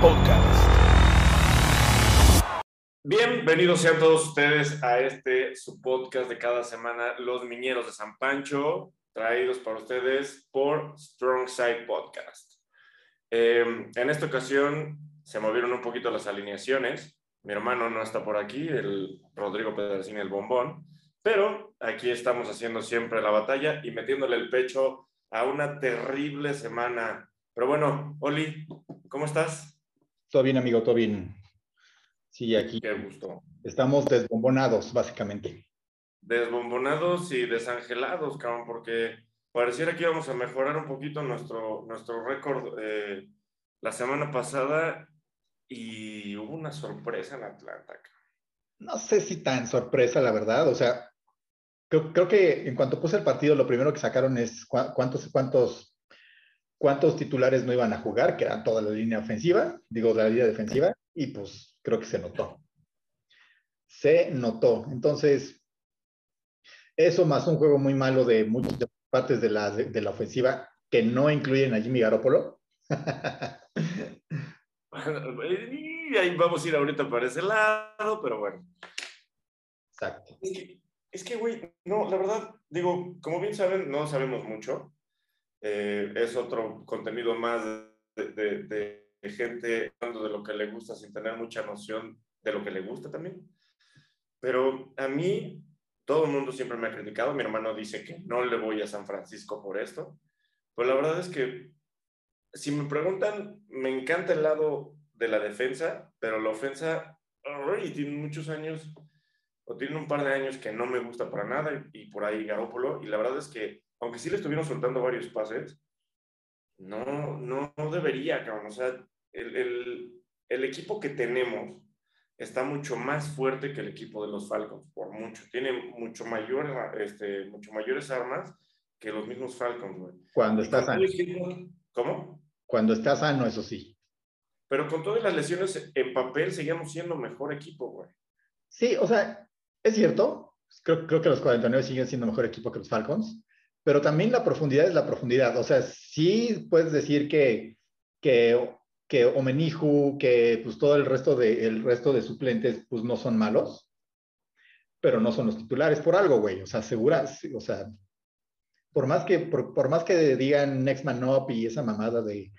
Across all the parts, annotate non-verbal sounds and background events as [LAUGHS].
Podcast. Bienvenidos sean todos ustedes a este su podcast de cada semana, Los Miñeros de San Pancho, traídos para ustedes por Strong Side Podcast. Eh, en esta ocasión se movieron un poquito las alineaciones. Mi hermano no está por aquí, el Rodrigo Pedersini, el bombón, pero aquí estamos haciendo siempre la batalla y metiéndole el pecho a una terrible semana. Pero bueno, Oli, ¿cómo estás? Todo bien, amigo, todo bien. Sí, aquí Qué gusto. estamos desbombonados, básicamente. Desbombonados y desangelados, cabrón, porque pareciera que íbamos a mejorar un poquito nuestro, nuestro récord eh, la semana pasada y hubo una sorpresa en Atlanta. cabrón. No sé si tan sorpresa, la verdad. O sea, creo, creo que en cuanto puse el partido, lo primero que sacaron es cuántos, cuántos, cuántos titulares no iban a jugar, que era toda la línea ofensiva, digo, la línea defensiva, y pues creo que se notó. Se notó. Entonces, eso más un juego muy malo de muchas partes de la, de, de la ofensiva que no incluyen a Jimmy Garoppolo. Y ahí vamos a ir ahorita para ese lado, pero bueno. Exacto. Es que, es que, güey, no, la verdad, digo, como bien saben, no sabemos mucho. Eh, es otro contenido más de, gente hablando de lo que le gusta sin tener mucha noción de lo que le gusta también. Pero a mí, todo el mundo siempre me ha criticado. Mi hermano dice que no le voy a San Francisco por esto. Pero la verdad es que, si me preguntan, me encanta el lado de la defensa, pero la ofensa, ay, tiene muchos años o tiene un par de años que no me gusta para nada y, y por ahí Garópolo. Y la verdad es que, aunque sí le estuvieron soltando varios pases, no, no, no debería, cabrón. O sea, el, el, el equipo que tenemos está mucho más fuerte que el equipo de los Falcons, por mucho. Tiene mucho, mayor, este, mucho mayores armas que los mismos Falcons, güey. Cuando está sano. ¿Cómo? Cuando está sano, eso sí. Pero con todas las lesiones en papel seguíamos siendo mejor equipo, güey. Sí, o sea, es cierto. Creo, creo que los 49 siguen siendo mejor equipo que los Falcons, pero también la profundidad es la profundidad. O sea, sí puedes decir que, que, que Omenihu, que pues todo el resto, de, el resto de suplentes, pues no son malos, pero no son los titulares por algo, güey. O sea, segura, sí, o sea, por más que, por, por más que digan Next Man Up y esa mamada de,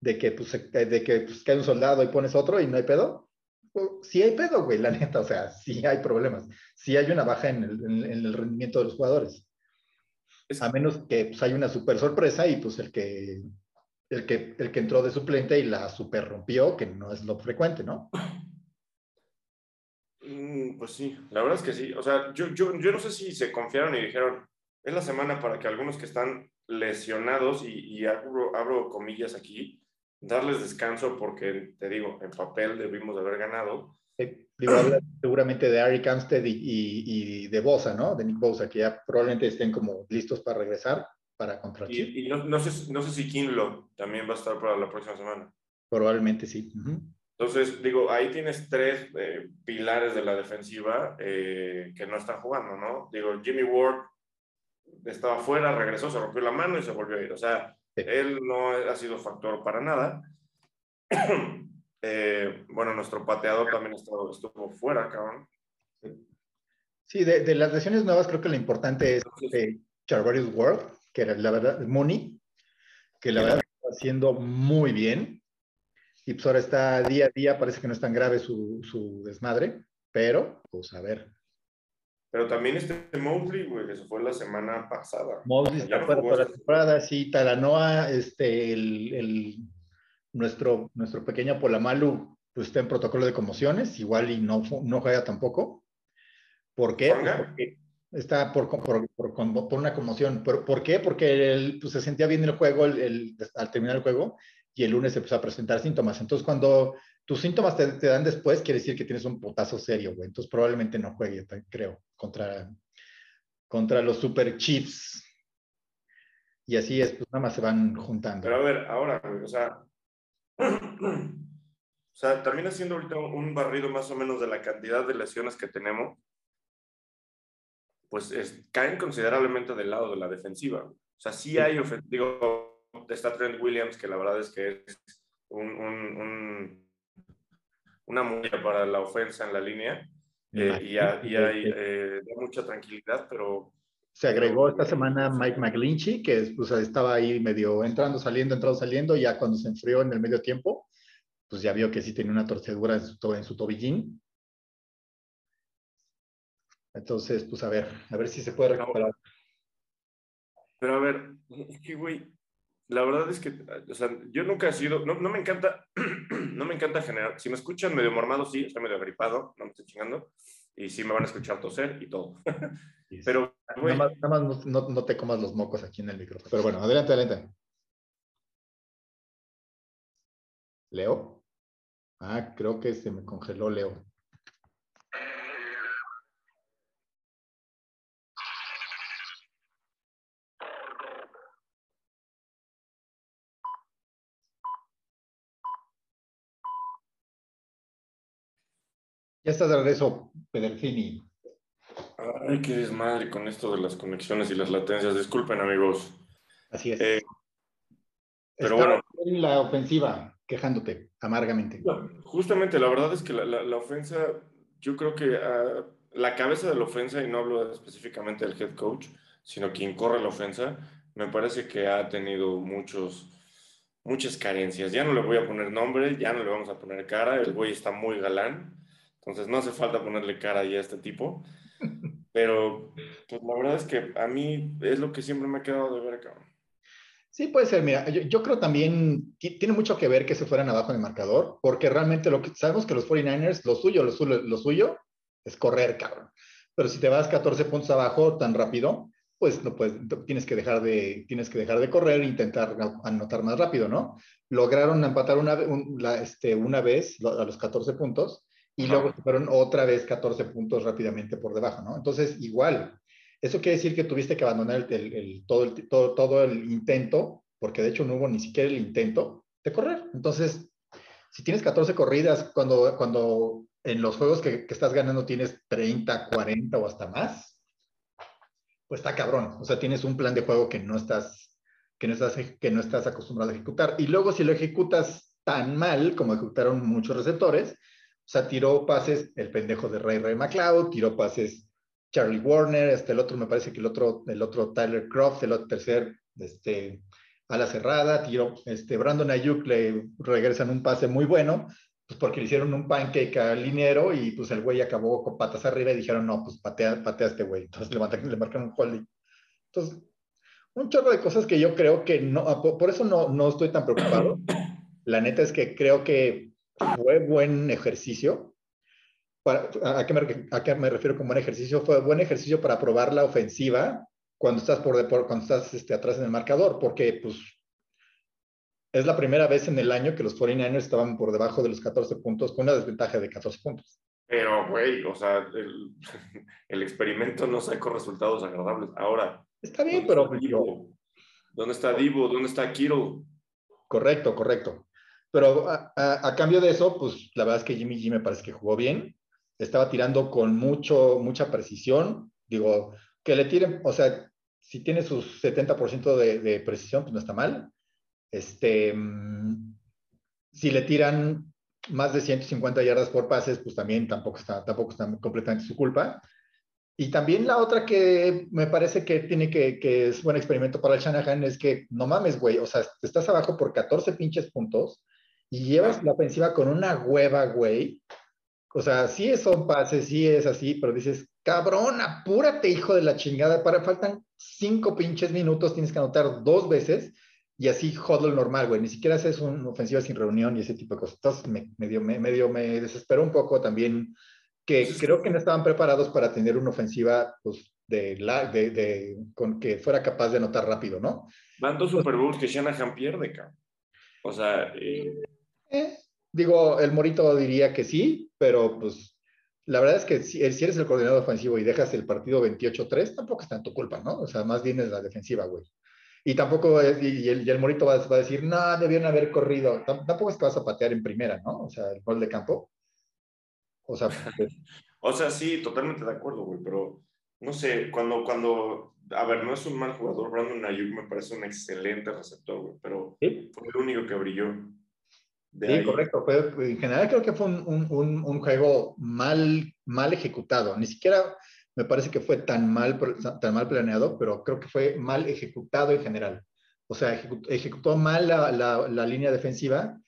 de que, pues, de que pues, cae un soldado y pones otro y no hay pedo, sí hay pedo, güey, la neta, o sea, sí hay problemas, sí hay una baja en el, en- en el rendimiento de los jugadores. Es- A menos que pues, hay una super sorpresa y pues el que, el que, el que entró de suplente y la super rompió, que no es lo frecuente, ¿no? Mm, Pues sí, la verdad es que sí. O sea, yo, yo, yo no sé si se confiaron y dijeron, es la semana para que algunos que están lesionados, y, y abro, abro comillas aquí, darles descanso porque, te digo, en papel debimos de haber ganado. Eh, digo, habla seguramente de Ari Armstead y, y, y de Bosa, ¿no? De Nick Bosa, que ya probablemente estén como listos para regresar para contra. Y, y no, no, sé, no sé si Kinlo también va a estar para la próxima semana. Probablemente sí. Ujú. Entonces, digo, ahí tienes tres eh, pilares de la defensiva eh, que no están jugando, ¿no? Digo, Jimmy Ward estaba fuera, regresó, se rompió la mano y se volvió a ir. O sea, Sí. él no ha sido factor para nada. [CLEARS THROAT] Eh, bueno, nuestro pateador también estuvo, estuvo fuera, cabrón. Sí, de, de las lesiones nuevas creo que lo importante es eh, Charvarius Ward, que era la verdad, Mooney, que la verdad está haciendo muy bien. Y pues ahora está día a día, parece que no es tan grave su, su desmadre, pero pues a ver. Pero también este Mosley, güey, que se fue la semana pasada. Mosley jugó toda la temporada, sí, Talanoa, este, el, el- nuestro, nuestro pequeño Polamalu, pues está en protocolo de conmociones, igual y no, no juega tampoco. ¿Por qué? Pues porque está por, por, por, por una conmoción. ¿Por, por qué? Porque él pues, se sentía bien en el juego el, el- al terminar el juego y el lunes empezó a presentar síntomas. Entonces, cuando tus síntomas te, te dan después, quiere decir que tienes un potazo serio, güey. Entonces, probablemente no juegue, creo, contra, contra los Super Chiefs. Y así es, pues nada más se van juntando. Pero a ver, ahora, güey, o sea, o sea, también haciendo ahorita un barrido más o menos de la cantidad de lesiones que tenemos, pues es- caen considerablemente del lado de la defensiva. O sea, sí hay, digo, está Trent Williams, que la verdad es que es un, una mulla para la ofensa en la línea. Eh, y, hay eh, mucha tranquilidad, pero... Se agregó esta semana Mike McGlinchey, que pues, estaba ahí medio entrando, saliendo, entrando, saliendo, ya cuando se enfrió en el medio tiempo, pues ya vio que sí tenía una torcedura en su, en su tobillín. Entonces, pues a ver, a ver si se puede recuperar. Pero a ver, es que, güey, la verdad es que, o sea, yo nunca he sido, no, no me encanta, [CLEARS THROAT] no me encanta generar, si me escuchan medio mormado, sí, estoy medio agripado, no me estoy chingando, y sí me van a escuchar toser y todo. [LAUGHS] Pero, güey. Nada más, no, no, te comas los mocos aquí en el micrófono. Pero bueno, adelante, adelante. ¿Leo? Ah, creo que se me congeló Leo. Ya estás de regreso, Pederfini. Ay, qué desmadre con esto de las conexiones y las latencias. Disculpen, amigos. Así es. Eh, pero bueno. En la ofensiva, quejándote amargamente. justamente, la verdad es que la, ofensa, yo creo que ah, la cabeza de la ofensa, y no hablo específicamente del head coach, sino quien corre la ofensa, me parece que ha tenido muchos, muchas carencias. Ya no le voy a poner nombre, ya no le vamos a poner cara, el güey está muy galán entonces no hace falta ponerle cara ahí a este tipo. [LAUGHS] Pero pues, la verdad es que a mí es lo que siempre me ha quedado de ver, cabrón. Sí, puede ser. Mira, yo, creo también tiene mucho que ver que se fueran abajo en el marcador, porque realmente lo que sabemos que los 49ers, lo suyo, lo, lo suyo es correr, cabrón. Pero si te vas 14 puntos abajo tan rápido, pues no puedes, tienes que dejar de, tienes que dejar de correr e intentar anotar más rápido, ¿no? Lograron empatar una, este, una vez a los 14 puntos y luego fueron otra vez 14 puntos rápidamente por debajo, ¿no? Entonces, igual, eso quiere decir que tuviste que abandonar el, todo, el, todo, todo el intento, porque de hecho no hubo ni siquiera el intento de correr. Entonces, si tienes 14 corridas, cuando, cuando en los juegos que, que estás ganando tienes 30, 40 o hasta más, pues está cabrón. O sea, tienes un plan de juego que no estás, que no estás, que no estás acostumbrado a ejecutar. Y luego si lo ejecutas tan mal como ejecutaron muchos receptores, sea, tiró pases el pendejo de Ray Ray McLeod, tiró pases Charlie Warner, este, el otro, me parece que el otro, el otro Tyler Croft, el otro tercer, este, a la cerrada, tiró, este, Brandon Ayuk le regresan un pase muy bueno, pues porque le hicieron un pancake al liniero y pues el güey acabó con patas arriba y dijeron, no, pues patea, patea a este güey. Entonces le, le marcaron un holding. Entonces, un chorro de cosas que yo creo que no, por eso no, no estoy tan preocupado. La neta es que creo que fue buen ejercicio. ¿a, qué me, ¿a, qué me, refiero con buen ejercicio? Fue buen ejercicio para probar la ofensiva cuando estás, por, cuando estás este, atrás en el marcador, porque pues es la primera vez en el año que los 49ers estaban por debajo de los 14 puntos con una desventaja de 14 puntos. Pero, güey, o sea, el, [LAUGHS] el, experimento no sacó resultados agradables. Ahora. Está bien, pero. ¿Dónde está Divo? ¿Dónde está Kiro? Correcto, correcto. Pero a, cambio de eso, pues la verdad es que Jimmy G me parece que jugó bien. Estaba tirando con mucho, mucha precisión. Digo, que le tiren, o sea, si tiene sus 70% de, de, precisión, pues no está mal. Este, mm, si le tiran más de 150 yardas por pases, pues también tampoco está, tampoco está completamente su culpa. Y también la otra que me parece que tiene que, que es buen experimento para el Shanahan es que no mames, güey, o sea, estás abajo por 14 pinches puntos y llevas la ofensiva con una hueva, güey. O sea, sí son pases, sí es así, pero dices, cabrón, apúrate, hijo de la chingada. Para faltan cinco pinches minutos, tienes que anotar dos veces y así hodl normal, güey. Ni siquiera haces una ofensiva sin reunión y ese tipo de cosas. Entonces me, medio, me, medio me desesperó un poco también que creo que no estaban preparados para tener una ofensiva pues, de, la, de, de, con que fuera capaz de anotar rápido, ¿no? Van dos Super Bowls que Shanahan pierde, cabrón. O sea, eh, eh, digo, el Morito diría que sí, pero pues la verdad es que si, eres el coordinador ofensivo y dejas el partido 28-3, tampoco está en tu culpa, ¿no? O sea, más bien es la defensiva, güey. Y tampoco, y, el, Morito va, a decir, no, debieron haber corrido. Tampoco es que vas a patear en primera, ¿no? O sea, el gol de campo. O sea, [LAUGHS] pues, o sea, sí, totalmente de acuerdo, güey, pero no sé, cuando, cuando, a ver, no es un mal jugador, Brandon Ayuk me parece un excelente receptor, güey, pero fue el único que brilló. Sí, correcto. en general creo que fue un, un, un, juego mal, mal ejecutado. Ni siquiera me parece que fue tan mal, tan mal planeado, pero creo que fue mal ejecutado en general. O sea, ejecutó, mal la, la, la, línea defensiva.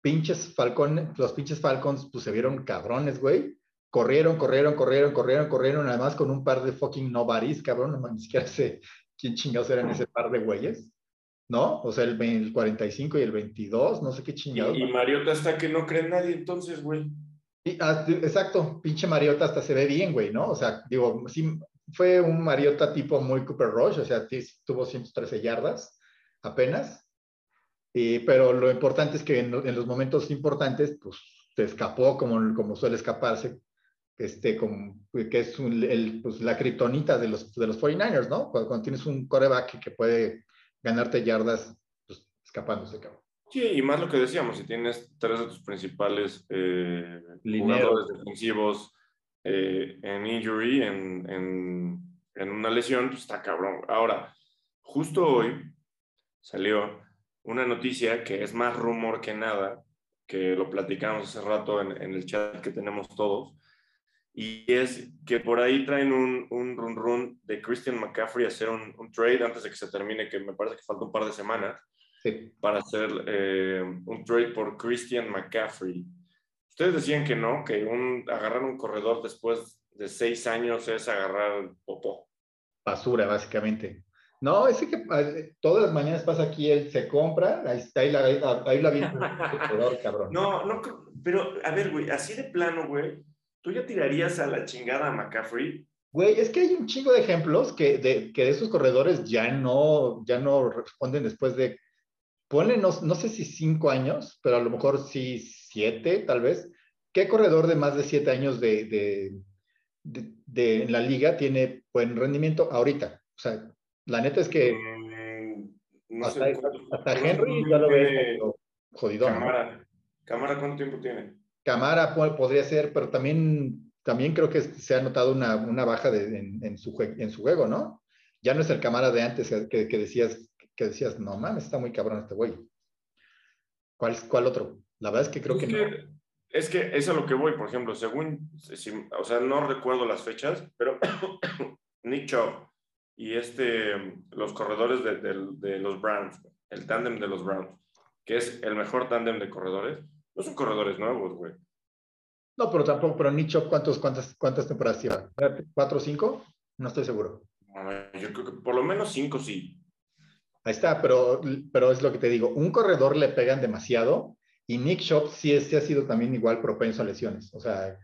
Pinches Falcon, los pinches Falcons, pues se vieron cabrones, güey. Corrieron, corrieron, corrieron, corrieron, corrieron, además con un par de fucking nobodies, cabrón. No, ni siquiera sé quién chingados eran ese par de güeyes. ¿No? O sea, el, el, 45 y el 22, no sé qué chingados. Y, y Mariota hasta que no cree nadie, entonces, güey. Ah, exacto, pinche Mariota hasta se ve bien, güey, ¿no? O sea, digo, sí, fue un Mariota tipo muy Cooper Rush, o sea, tuvo 113 yardas apenas, pero lo importante es que en, los momentos importantes, pues, se escapó como, como suele escaparse, este, como, que es el, pues, la kriptonita de los, de los 49ers, ¿no? Cuando, cuando, tienes un coreback que puede ganarte yardas pues, escapándose, cabrón. Sí, y más lo que decíamos, si tienes tres de tus principales eh, jugadores defensivos eh, en injury, en, en, en, una lesión, pues está cabrón. Ahora, justo hoy salió una noticia que es más rumor que nada, que lo platicamos hace rato en, en el chat que tenemos todos, y es que por ahí traen un, un run run de Christian McCaffrey a hacer un, un, trade antes de que se termine, que me parece que falta un par de semanas, sí. para hacer eh, un trade por Christian McCaffrey. Ustedes decían que no, que un, agarrar un corredor después de seis años es agarrar popó. Basura, básicamente. No, es que eh, todas las mañanas pasa aquí, él se compra, ahí, ahí la, ahí la vi, [LAUGHS] cabrón. No, no, pero a ver, güey, así de plano, güey ¿Tú ya tirarías a la chingada a McCaffrey? Güey, es que hay un chingo de ejemplos que de, que de esos corredores ya no, ya no responden después de, ponle, no, no sé si cinco años, pero a lo mejor sí siete, tal vez. ¿Qué corredor de más de siete años de, de, de, de en la liga tiene buen rendimiento ahorita? O sea, la neta es que mm, no hasta, sé, hasta Henry ya lo ve jodido. Cámara, ¿Cámara cuánto tiempo tiene? Camara podría ser, pero también, también creo que se ha notado una, una baja de, en, en, su, en su juego, ¿no? Ya no es el Camara de antes que, que decías, que decías, no mames, está muy cabrón este güey. ¿Cuál, ¿Cuál otro? La verdad es que creo es que, que, no. Es que eso es a lo que voy, por ejemplo, según, si, o sea, no recuerdo las fechas, pero [COUGHS] Nick Chubb y este, los corredores de, de, de los Browns, el tándem de los Browns, que es el mejor tándem de corredores, no son corredores nuevos, güey. No, pero tampoco, pero Nicho, ¿cuántos, cuántas, ¿cuántas temporadas lleva? ¿Cuatro o cinco? No estoy seguro. Yo creo que por lo menos cinco sí. Ahí está, pero, pero es lo que te digo. Un corredor le pegan demasiado y Nick Shop sí, sí ha sido también igual propenso a lesiones. O sea.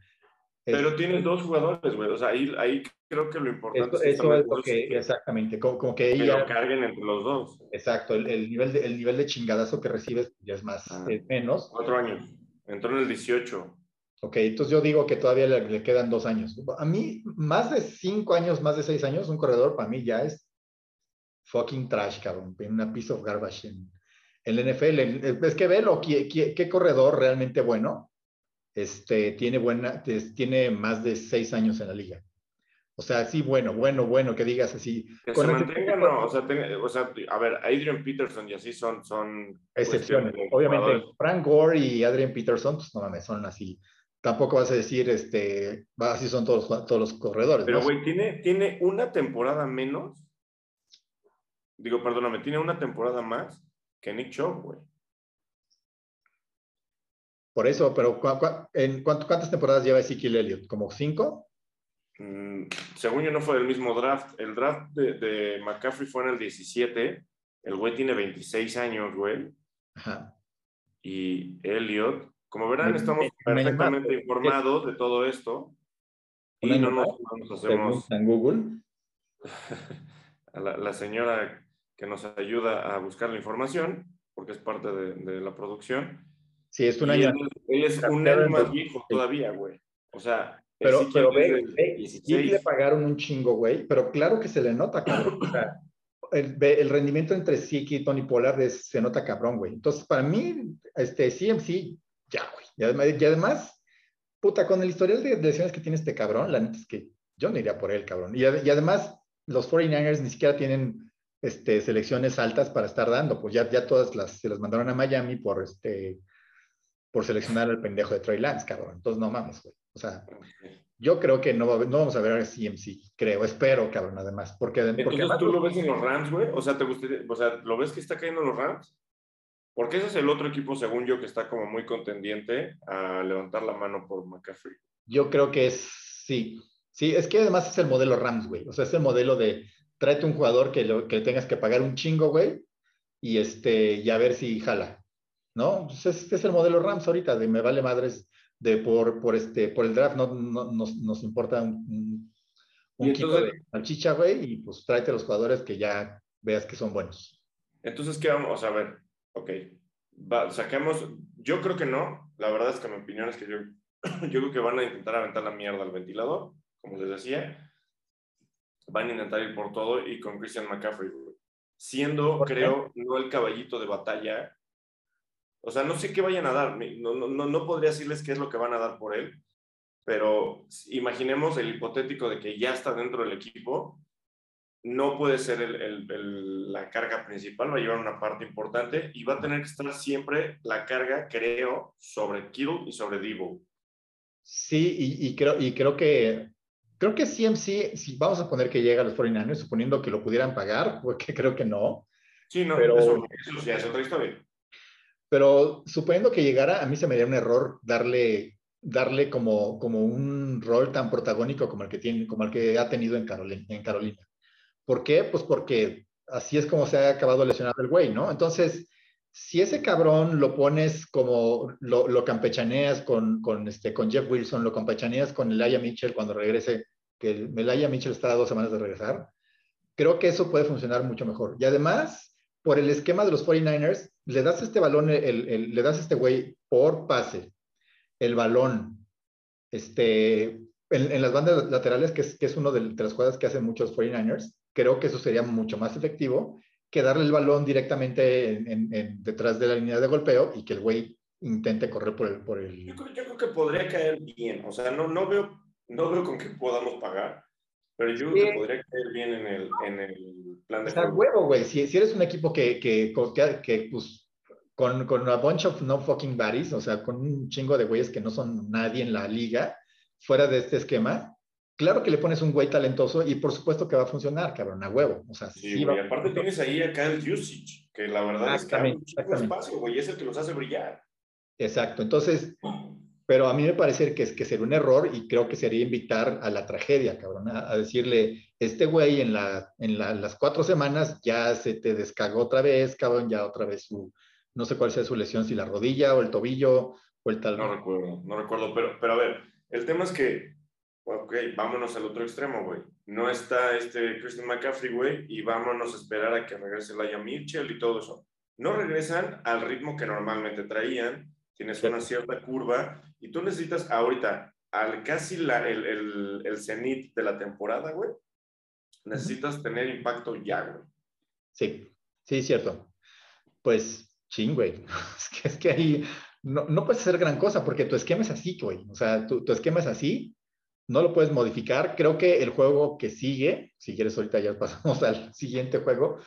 Pero tienes dos jugadores, güey. O sea, ahí, ahí creo que lo importante eso, es, eso es lo que, exactamente, como, como que ella. Que lo carguen entre los dos. Exacto, el, el, nivel, de, el nivel de chingadazo que recibes ya es más, ah, es menos. Cuatro años. Entró en el 18. Ok, entonces yo digo que todavía le, le, quedan dos años. A mí, más de cinco años, más de seis años, un corredor para mí ya es fucking trash, cabrón. Una piece of garbage en, en el NFL. Es que velo, ¿qué, qué, qué corredor realmente bueno este, tiene, buena, tiene más de seis años en la liga? O sea, sí, bueno, bueno, bueno, que digas así. Que se mantenga, no, o sea, ten, o sea, a ver, Adrian Peterson y así son, son excepciones. Obviamente, Frank Gore y Adrian Peterson, pues no mames, son así. Tampoco vas a decir, este, así son todos, todos los corredores. Pero, güey, ¿no? tiene, tiene una temporada menos. Digo, perdóname, tiene una temporada más que Nick Chubb, güey. Por eso, pero ¿en cuánto, ¿cuántas temporadas lleva Ezekiel Elliott? ¿Como cinco? Mm, según yo no fue del mismo draft. El draft de, de, McCaffrey fue en el 17. El güey tiene 26 años, güey. Ajá. Y Elliot, como verán, estamos perfectamente informados de todo esto. Y no nos, no nos hacemos... En Google. [LAUGHS] a la, la, señora que nos ayuda a buscar la información, porque es parte de, de la producción. Sí, es un año. Él, él es un año más viejo todavía, güey. O sea, pero, pero ve, ve sí le pagaron un chingo, güey, pero claro que se le nota, cabrón. O sea, el, el, rendimiento entre Siki y Tony Pollard es, se nota cabrón, güey. Entonces, para mí, este CMC, ya, güey. Y además, y además, puta, con el historial de lesiones que tiene este cabrón, la neta es que yo no iría por él, cabrón. Y, y además, los 49ers ni siquiera tienen este, selecciones altas para estar dando, pues ya, ya todas las, se las mandaron a Miami por este por seleccionar al pendejo de Trey Lance, cabrón. Entonces, no mames, güey. O sea, yo creo que no, no vamos a ver a CMC, creo, espero, cabrón, además. Porque, porque Entonces, ¿tú lo ves en los Rams, güey? O sea, ¿te gustaría, o sea, ¿lo ves que está cayendo en los Rams? Porque ese es el otro equipo, según yo, que está como muy contendiente a levantar la mano por McCaffrey. Yo creo que es, sí. Sí, es que además es el modelo Rams, güey. O sea, es el modelo de tráete un jugador que, lo, que tengas que pagar un chingo, güey, y, este, y a ver si jala. ¿No? Pues este es el modelo Rams ahorita, de me vale madres de por, por, este, por el draft, no, no nos, nos, importa un, un de salchicha, güey, y pues tráete los jugadores que ya veas que son buenos. Entonces, ¿qué vamos a ver? Ok, Va, saquemos, yo creo que no, la verdad es que mi opinión es que yo, [CLEARS THROAT] yo creo que van a intentar aventar la mierda al ventilador, como les decía, van a intentar ir por todo y con Christian McCaffrey, siendo, creo, no el caballito de batalla o sea, no sé qué vayan a dar, no, no, no podría decirles qué es lo que van a dar por él, pero imaginemos el hipotético de que ya está dentro del equipo, no puede ser el, el, la carga principal, va a llevar una parte importante y va a tener que estar siempre la carga, creo, sobre Kittle y sobre Divo. Sí, y, y, creo, y creo que creo que CMC, si vamos a poner que llega a los 49ers, suponiendo que lo pudieran pagar, [LAUGHS] porque creo que no. Sí, no, pero, eso, eso ya es otra historia. Pero suponiendo que llegara, a mí se me haría un error darle, darle como, como un rol tan protagónico como el que, tiene, como el que ha tenido en Carolina, en. ¿Por qué? Pues porque así es como se ha acabado lesionado el güey, ¿no? Entonces, si ese cabrón lo pones como, lo, lo campechaneas con, con, este, con Jeff Wilson, lo campechaneas con Elijah Mitchell cuando regrese, que Elijah Mitchell está a dos semanas de regresar, creo que eso puede funcionar mucho mejor. Y además, por el esquema de los 49ers, le das este balón, el, le das este güey por pase, el balón, este, en, las bandas laterales, que es, que es una de, las jugadas que hacen muchos 49ers, creo que eso sería mucho más efectivo que darle el balón directamente en, en, detrás de la línea de golpeo y que el güey intente correr por el... Por el... Yo, creo, yo, creo, que podría caer bien, o sea, no, no, veo, no veo con qué podamos pagar, pero yo creo que podría caer bien en el, en el plan de Está huevo, güey. Si, si, eres un equipo que, que, que, que pues, con, con una bunch of no fucking buddies, o sea, con un chingo de güeyes que no son nadie en la liga, fuera de este esquema, claro que le pones un güey talentoso y por supuesto que va a funcionar, cabrón, a huevo. O sea, sí, sí güey, aparte tienes ahí acá el usage, que la verdad es que hay un espacio, güey, es el que los hace brillar. Exacto. Entonces, pero a mí me parece que, es, que sería un error y creo que sería invitar a la tragedia, cabrón, a, a decirle, este güey en, la, en la, las cuatro semanas ya se te descagó otra vez, cabrón, ya otra vez su, no sé cuál sea su lesión, si la rodilla o el tobillo o el tal. No recuerdo, no recuerdo, pero, pero a ver, el tema es que, ok, vámonos al otro extremo, güey. No está este Christian McCaffrey, güey, y vámonos a esperar a que regrese Laia Mitchell y todo eso. No regresan al ritmo que normalmente traían, tienes una cierta curva y tú necesitas ahorita, al casi la, el, el, el cenit de la temporada, güey, necesitas tener impacto ya, güey. Sí, sí, cierto. Pues, ching, güey. [LAUGHS] Es que, es que ahí no, no puedes hacer gran cosa porque tu esquema es así, güey. O sea, tu, tu esquema es así, no lo puedes modificar. Creo que el juego que sigue, si quieres ahorita ya pasamos [LAUGHS] al siguiente juego,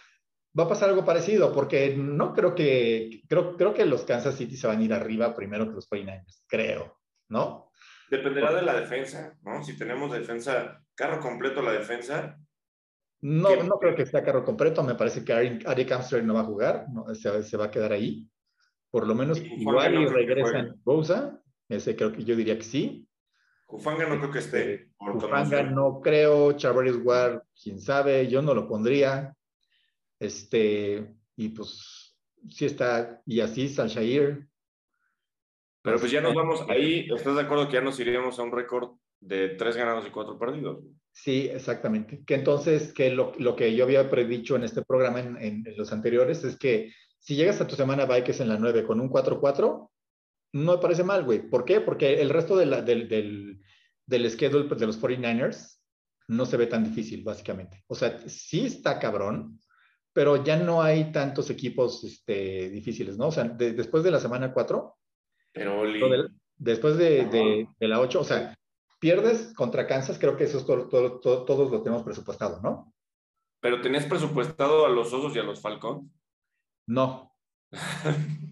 va a pasar algo parecido, porque no creo que, creo, creo que los Kansas City se van a ir arriba primero que los 49ers, creo, ¿no? Dependerá de la defensa, ¿no? Si tenemos defensa, carro completo la defensa. No, no creo que sea carro completo, me parece que Ari Kamster no va a jugar, no, se, se, va a quedar ahí. Por lo menos y igual no y regresan Bosa, ese creo que yo diría que sí. Kufanga no creo que esté. Kufanga no creo, Charvarius Ward, quién sabe, yo no lo pondría. Este, y pues sí está, y así Salshair. Pero pues ya nos vamos ahí, ¿estás de acuerdo que ya nos iríamos a un récord de tres ganados y cuatro perdidos? Sí, exactamente. Que entonces, que lo, lo que yo había predicho en este programa en, en, los anteriores es que si llegas a tu semana bye, que es en la 9, con un 4-4, no me parece mal, güey. ¿Por qué? Porque el resto de la, del, del, del schedule de los 49ers no se ve tan difícil, básicamente. O sea, sí está cabrón, pero ya no hay tantos equipos este, difíciles, ¿no? O sea, de, después de la semana 4, pero de, después de, de, de, la 8, o sea, pierdes contra Kansas, creo que eso es todo, todo, todo, todos lo tenemos presupuestado, ¿no? ¿Pero tenías presupuestado a los Osos y a los Falcons? No. [LAUGHS]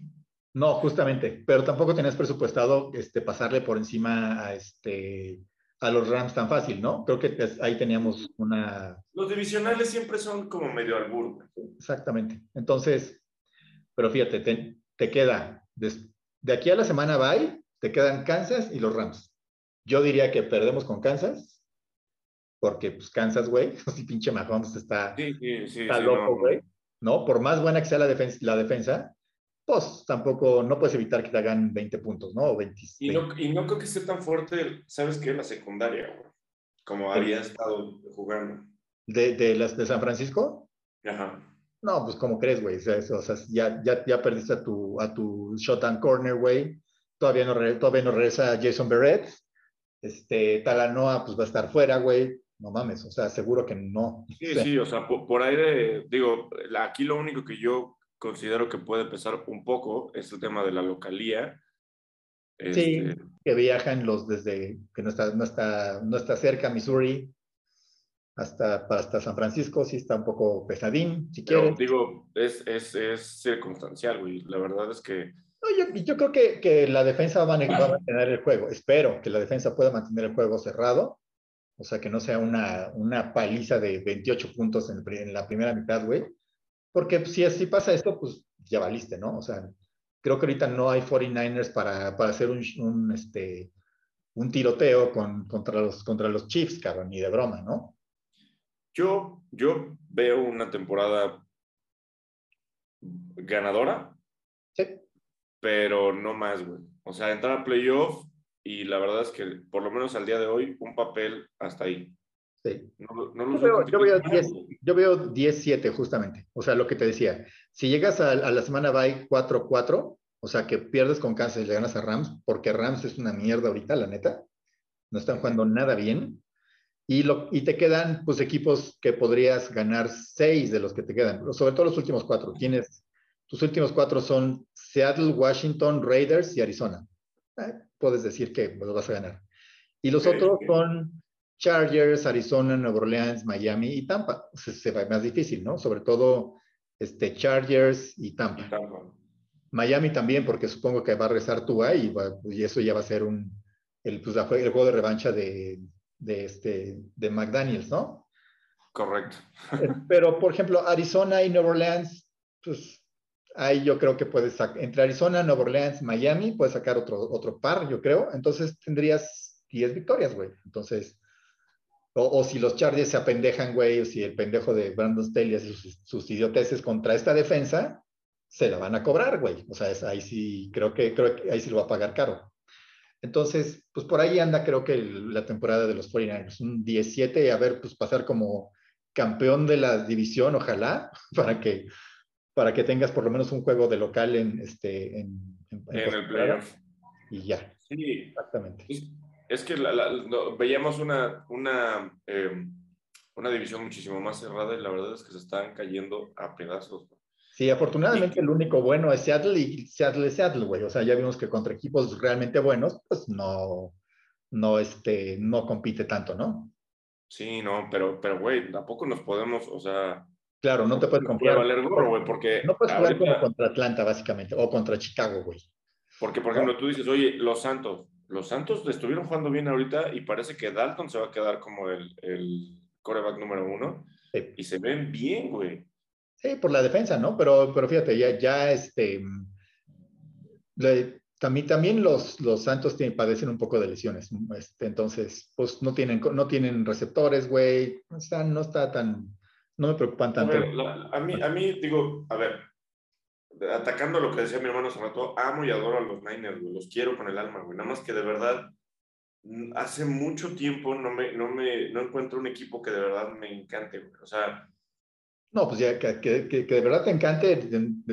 No, justamente, pero tampoco tenías presupuestado este, pasarle por encima a, este, a los Rams tan fácil, ¿no? Creo que ahí teníamos una... Los divisionales siempre son como medio albur. Exactamente. Entonces, pero fíjate, te, te queda, de, de, aquí a la semana bye, te quedan Kansas y los Rams. Yo diría que perdemos con Kansas, porque pues Kansas, güey, [LAUGHS] si pinche Mahomes está, sí, sí, sí, está loco, güey. No, Por más buena que sea la defensa, la defensa pues tampoco, no puedes evitar que te hagan 20 puntos, ¿no? O 20, y, no y no creo que esté tan fuerte, ¿sabes qué? La secundaria, güey. Como había estado jugando. ¿De, de, las, de San Francisco? Ajá. No, pues como crees, güey. O sea, ya, ya, ya perdiste a tu, a tu shot and corner, güey. Todavía no, todavía no regresa Jason Barrett. Este, Talanoa, pues va a estar fuera, güey. No mames, o sea, seguro que no. Sí, sí, o sea, por, por ahí de, digo, aquí lo único que yo considero que puede pesar un poco es el tema de la localía. Sí, este, que viajan los desde que no está, no está, no está cerca Missouri hasta, hasta San Francisco, sí está un poco pesadín, si quieres. Digo, es, es, es circunstancial, güey. La verdad es que. yo, yo, creo que, que la defensa va a, va a, mantener el juego. Espero que la defensa pueda mantener el juego cerrado. O sea, que no sea una, una paliza de 28 puntos en, en la primera mitad, güey. Porque si así pasa esto, pues ya valiste, ¿no? O sea, creo que ahorita no hay 49ers para, para hacer un, un, este, un tiroteo con, contra, los, contra los Chiefs, cabrón, ni de broma, ¿no? Yo, yo veo una temporada ganadora. Sí. Pero no más, güey. O sea, entrar a playoff y la verdad es que por lo menos al día de hoy, un papel hasta ahí. Sí. yo, veo, 10-7 justamente. O sea, lo que te decía. Si llegas a, la semana bye 4-4, o sea, que pierdes con Kansas y le ganas a Rams, porque Rams es una mierda ahorita, la neta. No están jugando nada bien. Y, lo, y te quedan, pues, equipos que podrías ganar 6 de los que te quedan. Sobre todo los últimos cuatro. Tienes, tus últimos cuatro son Seattle, Washington, Raiders y Arizona. Eh, puedes decir que los vas a ganar. Y los otros son Chargers, Arizona, Nueva Orleans, Miami y Tampa. Se, se va más difícil, ¿no? Sobre todo este, Chargers y Tampa. Miami también, porque supongo que va a rezar Tua y, y eso ya va a ser un, el, pues, el juego de revancha de, de, este, de McDaniels, ¿no? Correcto. Eh, pero, por ejemplo, Arizona y Nueva Orleans, pues ahí yo creo que puedes sacar, entre Arizona, Nueva Orleans, Miami, puedes sacar otro, otro par, yo creo. Entonces tendrías 10 victorias, güey. Entonces, o, si los Chargers se apendejan, güey, o si el pendejo de Brandon Staley hace sus, idioteces contra esta defensa, se la van a cobrar, güey. O sea, ahí sí, creo que, creo que ahí sí lo va a pagar caro. Entonces, pues por ahí anda, creo que la temporada de los 49ers, un 17, a ver, pues pasar como campeón de la división, ojalá, [LAUGHS] para que, para que tengas por lo menos un juego de local en, este, en, el playoff. Y ya. Sí, exactamente es que veíamos una, una, em, una división muchísimo más cerrada y la verdad es que se están cayendo a pedazos. Sí, afortunadamente el único bueno es Seattle y Seattle es Seattle, güey. O sea, ya vimos que contra equipos realmente buenos, pues no, no, este, no compite tanto, ¿no? Sí, no, pero, pero, güey, tampoco nos podemos, o sea... Claro, no te puedes comprar. Valer gorro, güey, porque... No puedes jugar como contra Atlanta, básicamente, o contra Chicago, güey. Porque, por ejemplo, tú dices, oye, los Santos, los Santos estuvieron jugando bien ahorita y parece que Dalton se va a quedar como el, el coreback número uno. Y se ven bien, güey. Sí, por la defensa, ¿no? Pero, pero fíjate, ya, ya este. también, también los, los Santos tienen, padecen un poco de lesiones. Este, entonces, pues no tienen, no tienen receptores, güey. O sea, no está tan. No me preocupan tanto. a, mí, a mí, digo, a ver, atacando lo que decía mi hermano hace rato, amo y adoro a los Niners, Los quiero con el alma, güey. Nada más que de verdad, mm, hace mucho tiempo no me, no me, no encuentro un equipo que de verdad me encante, güey. O sea... No, pues ya, que, que, que de verdad te encante,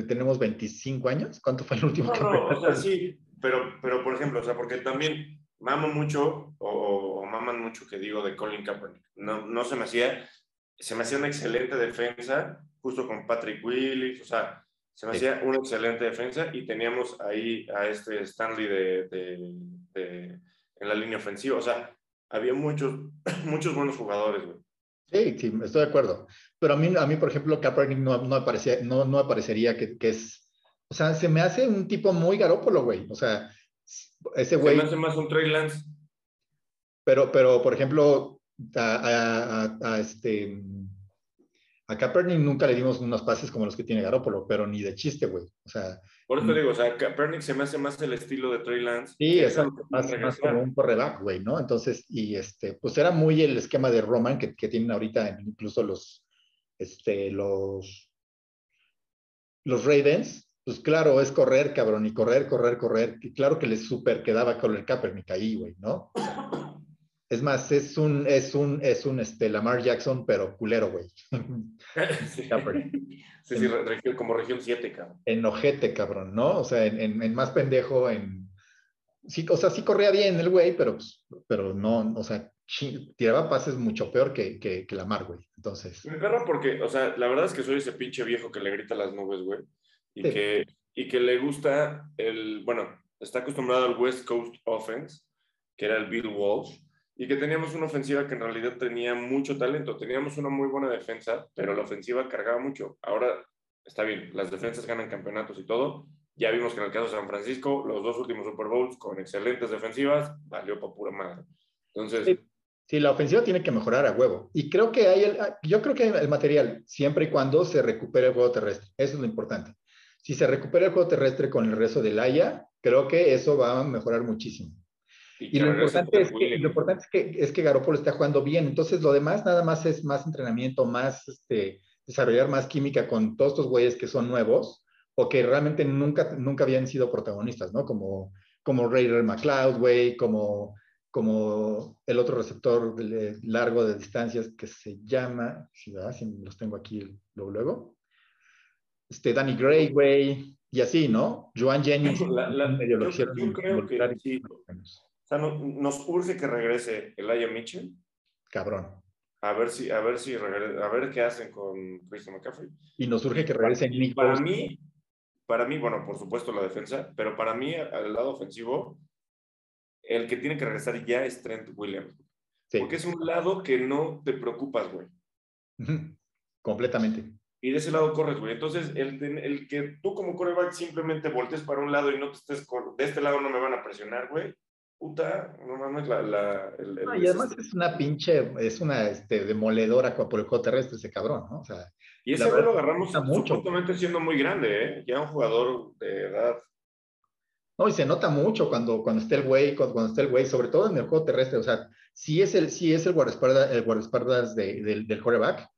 tenemos 25 años. ¿Cuánto fue el último? No, no, o sea, sí, pero, pero por ejemplo, o sea, porque también mamo mucho, o, o maman mucho que digo de Colin Kaepernick. No, no se me hacía, se me hacía una excelente defensa, justo con Patrick Willis, o sea, se me hacía una excelente defensa y teníamos ahí a este Stanley de, de, en la línea ofensiva. O sea, había muchos, [CLEARS THROAT] muchos buenos jugadores, güey. Sí, sí, estoy de acuerdo. Pero a mí, a mí por ejemplo, Kaepernick no, no, aparecía, no, no aparecería que, que, es O sea, se me hace un tipo muy garópolo, güey. O sea, ese güey. Se me hace más un Trey Lance. Pero, pero, por ejemplo, a, este. A Kaepernick nunca le dimos unos pases como los que tiene Garópolo, pero ni de chiste, güey. O sea. Por eso digo, o sea, Kaepernick se me hace más el estilo de Trey Lance. Sí, es más, más, como un correback, güey, ¿no? Entonces, y este, pues era muy el esquema de Roman que, que tienen ahorita incluso los, este, los, los Ravens, pues claro, es correr, cabrón, y correr, correr, correr. Y claro que le súper quedaba con el Kaepernick ahí, güey, ¿no? Es más, es un, es un, es un este, Lamar Jackson, pero culero, güey. [LAUGHS] sí, sí, sí como región 7, cabrón. En ojete, cabrón, ¿no? O sea, en, en, más pendejo, en... Sí, o sea, sí corría bien el güey, pero, pues, pero no, o sea, tiraba pases mucho peor que, que, que Lamar, güey. Entonces... Me perro porque, o sea, la verdad es que soy ese pinche viejo que le grita a las nubes, güey y, que, y que le gusta el, bueno, está acostumbrado al West Coast Offense, que era el Bill Walsh, y que teníamos una ofensiva que en realidad tenía mucho talento, teníamos una muy buena defensa, pero la ofensiva cargaba mucho. Ahora está bien, las defensas ganan campeonatos y todo. Ya vimos que en el caso de San Francisco, los dos últimos Super Bowls con excelentes defensivas, valió para pura madre. Entonces... Sí. la ofensiva tiene que mejorar a huevo. Y creo que hay el, yo creo que el material, siempre y cuando se recupere el juego terrestre. Eso es lo importante. Si se recupera el juego terrestre con el resto del Haya, creo que eso va a mejorar muchísimo. Y, lo, importante es que, lo importante es que, es que Garoppolo está jugando bien. Entonces, lo demás nada más es más entrenamiento, más este, desarrollar más química con todos estos güeyes que son nuevos o que realmente nunca, nunca habían sido protagonistas, ¿no? Como, como Raider McLeod, güey, como, como el otro receptor largo de distancias que se llama, si, si los tengo aquí luego, luego este, Danny Gray, güey, y así, ¿no? Joan Jennings. [LAUGHS] medio lo yo, creo que sí. O sea, nos urge que regrese Elijah Mitchell. Cabrón. A ver si, a ver si, a ver qué hacen con Christian McCaffrey. Y nos urge que regrese Nick Para mí, para mí, bueno, por supuesto la defensa, pero para mí, al lado ofensivo, el que tiene que regresar ya es Trent Williams. Porque es un lado que no te preocupas, güey. Completamente y de ese lado corres, güey. Entonces, el, el que tú como coreback simplemente voltees para un lado y no te estés, de este lado no me van a presionar, güey. Puta, no mames, la... la el, y además es una pinche, es una este, demoledora por el juego terrestre ese cabrón, ¿no? O sea, y ese lo agarramos supuestamente siendo muy grande, ¿eh? Ya un jugador de edad. No, y se nota mucho cuando, cuando está el güey, cuando, cuando está el güey, sobre todo en el juego terrestre, o sea, sí es el, sí es el guardaespaldas, el guardaespaldas de, del, del quarterback,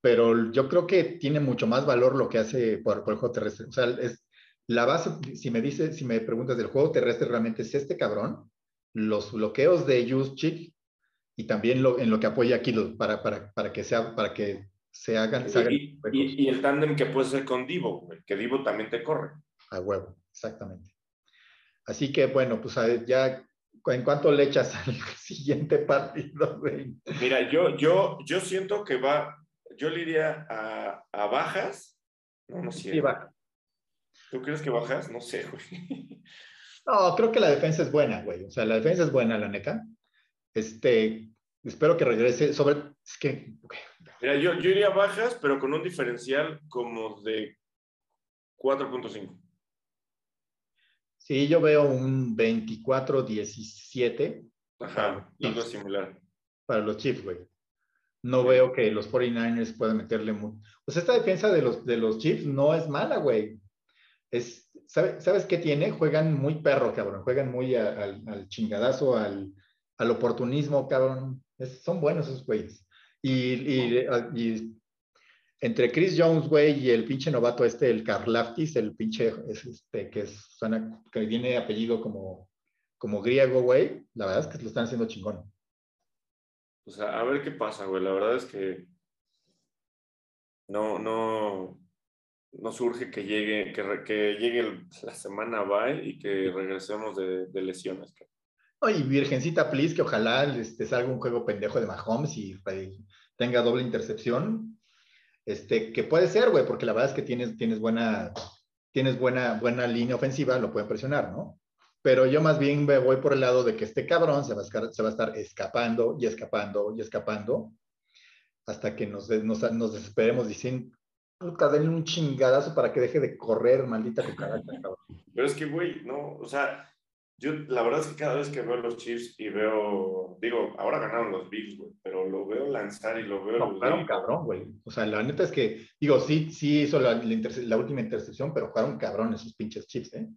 pero yo creo que tiene mucho más valor lo que hace por, el juego terrestre. O sea, es la base, si me dices, si me preguntas del juego terrestre, realmente es este cabrón, los bloqueos de Juszczyk y también lo, en lo que apoya a Kittle para, para, para, que sea, para que se hagan. y, el tándem que puede ser con Divo, que Divo también te corre. A huevo, exactamente. Así que bueno, pues ya en cuanto le echas al [LAUGHS] siguiente partido, Mira, yo, yo, yo siento que va, yo le iría a, a bajas. No, no sé. ¿Tú crees que bajas? No sé, güey. [LAUGHS] No, creo que la defensa es buena, güey. O sea, la defensa es buena, la neta. Este, espero que regrese. Sobre, es que. Mira, yo, yo iría a bajas, pero con un diferencial como de 4.5. Sí, yo veo un 24-17. Ajá, algo similar. Para los Chiefs, güey no veo que los 49ers puedan meterle mucho. Pues esta defensa de los, de los Chiefs no es mala, güey. Es, ¿Sabes qué tiene? Juegan muy perro, cabrón. Juegan muy al, chingadazo, al, oportunismo, cabrón. son buenos esos güeyes. Y, entre Chris Jones, güey, y el pinche novato este, el Karlaftis, el pinche, este, que, es, que viene apellido como, como griego, güey, la verdad es que lo están haciendo chingón. O sea, a ver qué pasa, güey. La verdad es que no, no, no surge que llegue, que, que llegue la semana bye y que regresemos de, de lesiones. Oye, Virgencita, please, que ojalá este, salga un juego pendejo de Mahomes y, tenga doble intercepción. Este, que puede ser, güey, porque la verdad es que tienes, tienes buena, tienes buena, buena línea ofensiva, lo pueden presionar, ¿no? pero yo más bien me voy por el lado de que este cabrón se va a, se va a estar escapando y escapando y escapando hasta que nos, nos, nos desesperemos diciendo, puta, denle un chingadazo para que deje de correr, maldita cucaracha, cabrón. Pero es que, güey, no, o sea, yo la verdad es que cada vez que veo los Chiefs y veo, digo, ahora ganaron los Bills, güey, pero lo veo lanzar y lo veo... No, jugaron cabrón, güey. O sea, la neta es que, digo, sí, sí hizo la, la, última intercepción, pero jugaron cabrón esos pinches Chiefs, ¿eh?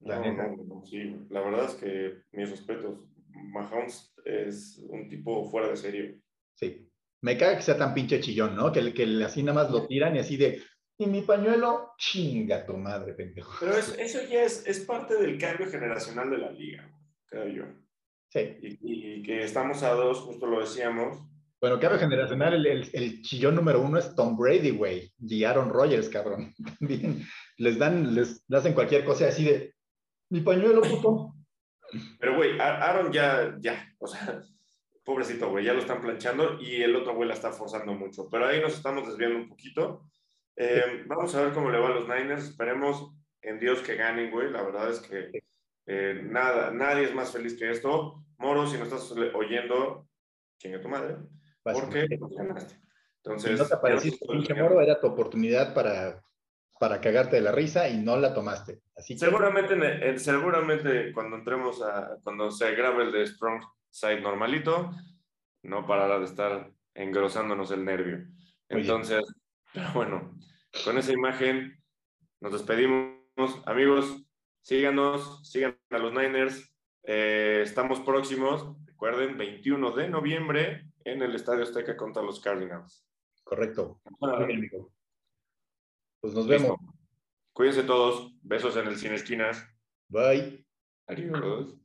La no, neta. No, sí, la verdad es que mis respetos. Mahomes es un tipo fuera de serie. Sí. Me caga que sea tan pinche chillón, ¿no? Que, que así nada más lo tiran y así de, y mi pañuelo, chinga tu madre, pendejo. Pero eso ya es, es, parte del cambio generacional de la liga, creo yo. Sí. Y, que estamos a dos, justo lo decíamos. Bueno, cambio generacional, el, el, chillón número uno es Tom Brady, güey. Y Aaron Rodgers, cabrón. [LAUGHS] También les dan, les hacen cualquier cosa así de, mi pañuelo, puto. Pero, güey, Aaron ya, ya, o sea, pobrecito, güey, ya lo están planchando y el otro güey la está forzando mucho. Pero ahí nos estamos desviando un poquito. Eh, vamos a ver cómo le va a los Niners. Esperemos en Dios que ganen, güey. La verdad es que eh, nada, nadie es más feliz que esto. Moro, si no estás oyendo, chinga tu madre. Porque ganaste. Entonces, no te pareciste, pinche Moro, era tu oportunidad para, para cagarte de la risa y no la tomaste. Así seguramente, seguramente cuando entremos a, cuando se grabe el de Strong Side normalito, no parará de estar engrosándonos el nervio. Entonces, pero bueno, con esa imagen nos despedimos. Amigos, síganos, sigan a los Niners. Eh, estamos próximos, recuerden, 21 de noviembre en el Estadio Azteca contra los Cardinals. Correcto. Pues nos vemos. Cuídense todos. Besos en el Cine Esquinas. Bye. Adiós.